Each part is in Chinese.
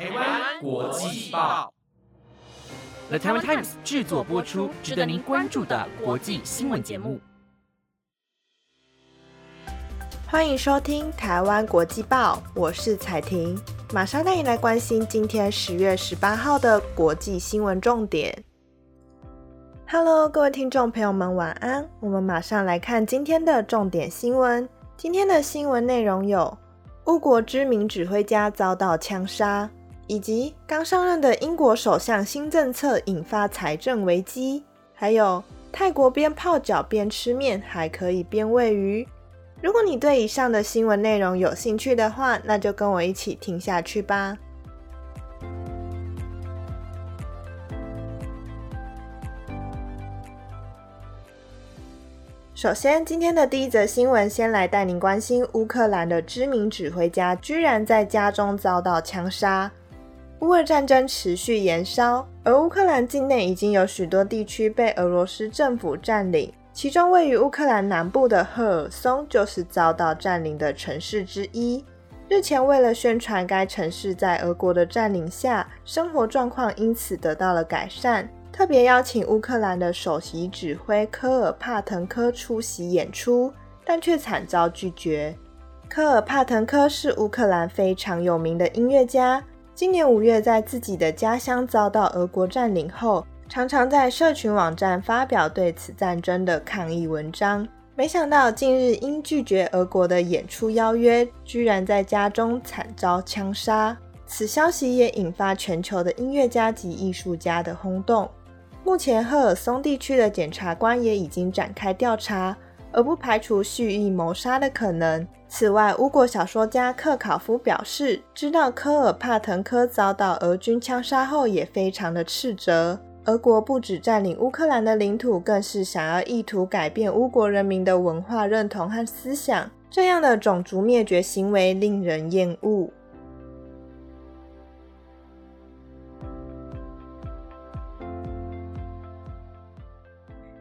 台湾国际报，The Taiwan Times 制作播出，值得您关注的国际新闻节目。欢迎收听台湾国际报，我是彩婷，马上带你来关心今天十月十八号的国际新闻重点。Hello，各位听众朋友们，晚安。我们马上来看今天的重点新闻。今天的新闻内容有：乌国知名指挥家遭到枪杀，以及刚上任的英国首相新政策引发财政危机，还有泰国边泡脚边吃面，还可以边喂鱼。如果你对以上的新闻内容有兴趣的话，那就跟我一起听下去吧。首先，今天的第一则新闻，先来带您关心乌克兰的知名指挥家居然在家中遭到枪杀。乌俄战争持续延烧，而乌克兰境内已经有许多地区被俄罗斯政府占领，其中位于乌克兰南部的赫尔松就是遭到占领的城市之一。日前，为了宣传该城市在俄国的占领下，生活状况因此得到了改善。特别邀请乌克兰的首席指挥科尔帕滕科出席演出，但却惨遭拒绝。科尔帕滕科是乌克兰非常有名的音乐家。今年五月，在自己的家乡遭到俄国占领后，常常在社群网站发表对此战争的抗议文章。没想到近日因拒绝俄国的演出邀约，居然在家中惨遭枪杀。此消息也引发全球的音乐家及艺术家的轰动。目前，赫尔松地区的检察官也已经展开调查，而不排除蓄意谋杀的可能。此外，乌国小说家克考夫表示，知道科尔帕滕科遭到俄军枪杀后，也非常的斥责。俄国不止占领乌克兰的领土，更是想要意图改变乌国人民的文化认同和思想，这样的种族灭绝行为令人厌恶。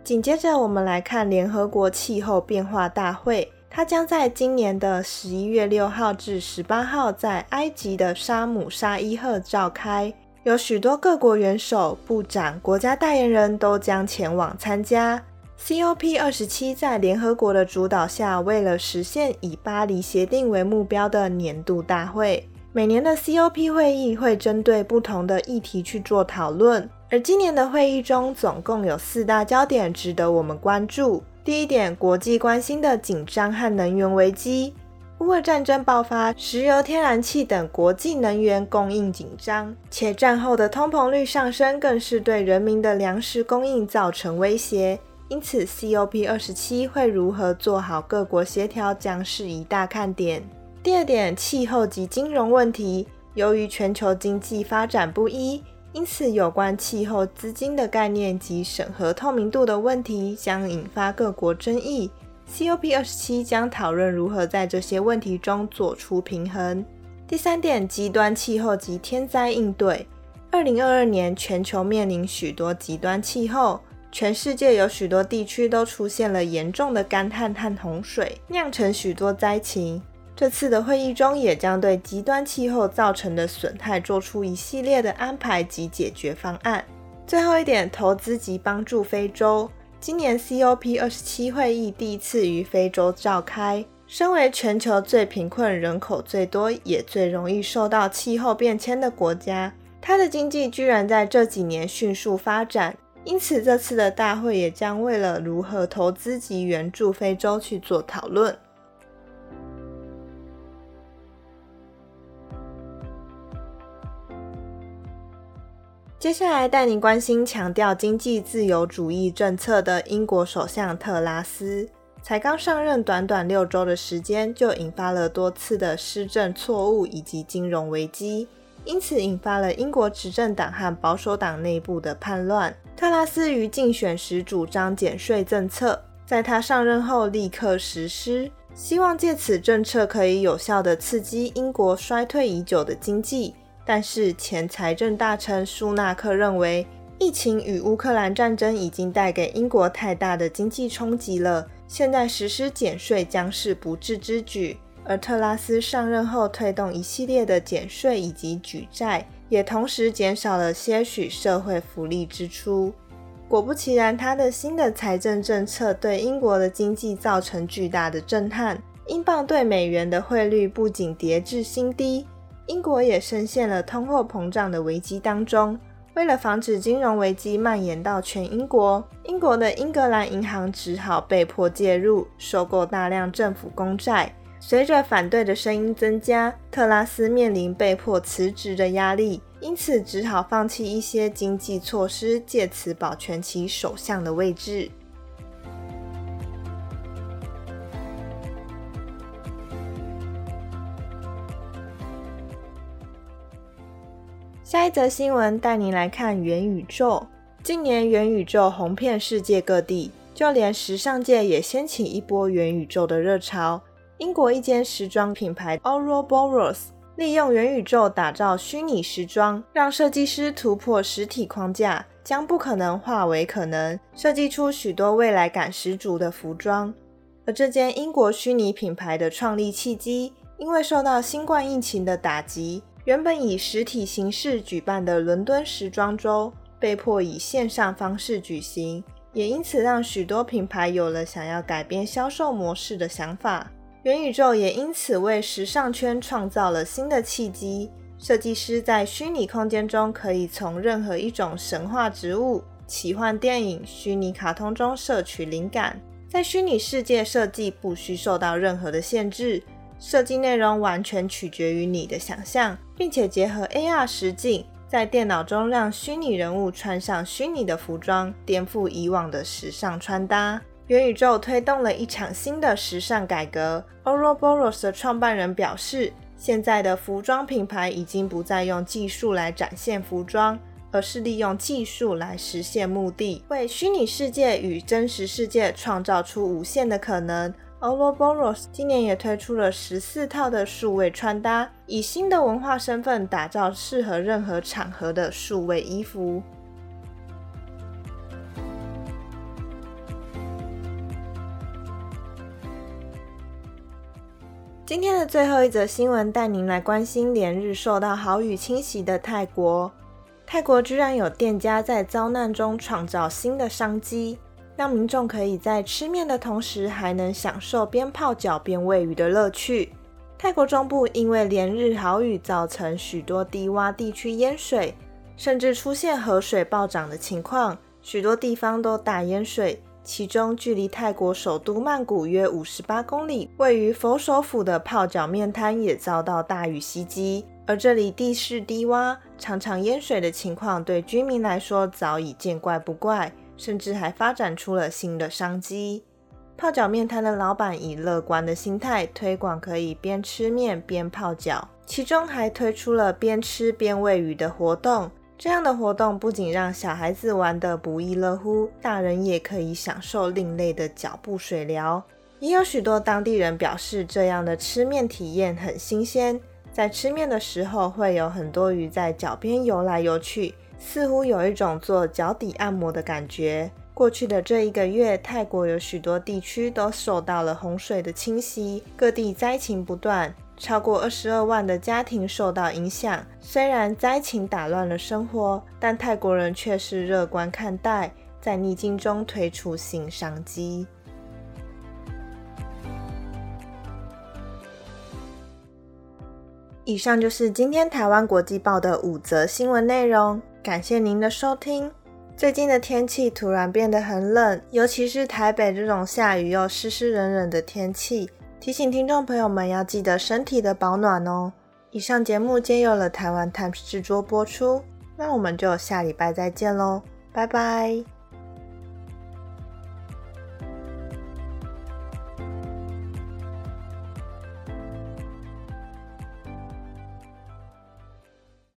紧接着，我们来看联合国气候变化大会，它将在今年的十一月六号至十八号在埃及的沙姆沙伊赫召开，有许多各国元首、部长、国家代言人都将前往参加。COP 二十七在联合国的主导下，为了实现以巴黎协定为目标的年度大会，每年的 COP 会议会针对不同的议题去做讨论。而今年的会议中，总共有四大焦点值得我们关注。第一点，国际关心的紧张和能源危机。乌俄战争爆发，石油、天然气等国际能源供应紧张，且战后的通膨率上升，更是对人民的粮食供应造成威胁。因此，COP 二十七会如何做好各国协调，将是一大看点。第二点，气候及金融问题。由于全球经济发展不一。因此，有关气候资金的概念及审核透明度的问题将引发各国争议。COP 二十七将讨论如何在这些问题中做出平衡。第三点，极端气候及天灾应对。二零二二年，全球面临许多极端气候，全世界有许多地区都出现了严重的干旱和洪水，酿成许多灾情。这次的会议中，也将对极端气候造成的损害做出一系列的安排及解决方案。最后一点，投资及帮助非洲。今年 COP 二十七会议第一次于非洲召开。身为全球最贫困、人口最多，也最容易受到气候变迁的国家，它的经济居然在这几年迅速发展。因此，这次的大会也将为了如何投资及援助非洲去做讨论。接下来带您关心强调经济自由主义政策的英国首相特拉斯，才刚上任短短六周的时间，就引发了多次的施政错误以及金融危机，因此引发了英国执政党和保守党内部的叛乱。特拉斯于竞选时主张减税政策，在他上任后立刻实施，希望借此政策可以有效的刺激英国衰退已久的经济。但是前财政大臣舒纳克认为，疫情与乌克兰战争已经带给英国太大的经济冲击了，现在实施减税将是不智之举。而特拉斯上任后推动一系列的减税以及举债，也同时减少了些许社会福利支出。果不其然，他的新的财政政策对英国的经济造成巨大的震撼。英镑对美元的汇率不仅跌至新低，英国也深陷了通货膨胀的危机当中。为了防止金融危机蔓延到全英国，英国的英格兰银行只好被迫介入，收购大量政府公债。随着反对的声音增加，特拉斯面临被迫辞职的压力，因此只好放弃一些经济措施，借此保全其首相的位置。下一则新闻带您来看元宇宙。近年元宇宙红遍世界各地，就连时尚界也掀起一波元宇宙的热潮。英国一间时装品牌 Ouroboros 利用元宇宙打造虚拟时装，让设计师突破实体框架，将不可能化为可能，设计出许多未来感十足的服装。而这间英国虚拟品牌的创立契机，因为受到新冠疫情的打击。原本以实体形式举办的伦敦时装周被迫以线上方式举行，也因此让许多品牌有了想要改变销售模式的想法。元宇宙也因此为时尚圈创造了新的契机。设计师在虚拟空间中可以从任何一种神话植物、奇幻电影、虚拟卡通中摄取灵感，在虚拟世界设计不需受到任何的限制。设计内容完全取决于你的想象，并且结合 AR 实境，在电脑中让虚拟人物穿上虚拟的服装，颠覆以往的时尚穿搭。元宇宙推动了一场新的时尚改革。Oroboros 的创办人表示，现在的服装品牌已经不再用技术来展现服装，而是利用技术来实现目的，为虚拟世界与真实世界创造出无限的可能。Oroboros 今年也推出了十四套的数位穿搭，以新的文化身份打造适合任何场合的数位衣服。今天的最后一则新闻，带您来关心连日受到豪雨侵袭的泰国。泰国居然有店家在遭难中创造新的商机。让民众可以在吃面的同时，还能享受边泡脚边喂鱼的乐趣。泰国中部因为连日豪雨，造成许多低洼地区淹水，甚至出现河水暴涨的情况，许多地方都大淹水。其中，距离泰国首都曼谷约五十八公里，位于佛首府的泡脚面摊也遭到大雨袭击。而这里地势低洼，常常淹水的情况，对居民来说早已见怪不怪。甚至还发展出了新的商机。泡脚面摊的老板以乐观的心态推广可以边吃面边泡脚，其中还推出了边吃边喂鱼的活动。这样的活动不仅让小孩子玩得不亦乐乎，大人也可以享受另类的脚部水疗。也有许多当地人表示，这样的吃面体验很新鲜，在吃面的时候会有很多鱼在脚边游来游去。似乎有一种做脚底按摩的感觉。过去的这一个月，泰国有许多地区都受到了洪水的侵袭，各地灾情不断，超过二十二万的家庭受到影响。虽然灾情打乱了生活，但泰国人却是乐观看待，在逆境中推出新商机。以上就是今天台湾国际报的五则新闻内容。感谢您的收听。最近的天气突然变得很冷，尤其是台北这种下雨又湿湿冷冷的天气，提醒听众朋友们要记得身体的保暖哦。以上节目皆由了台湾 Times 制作播出，那我们就下礼拜再见喽，拜拜。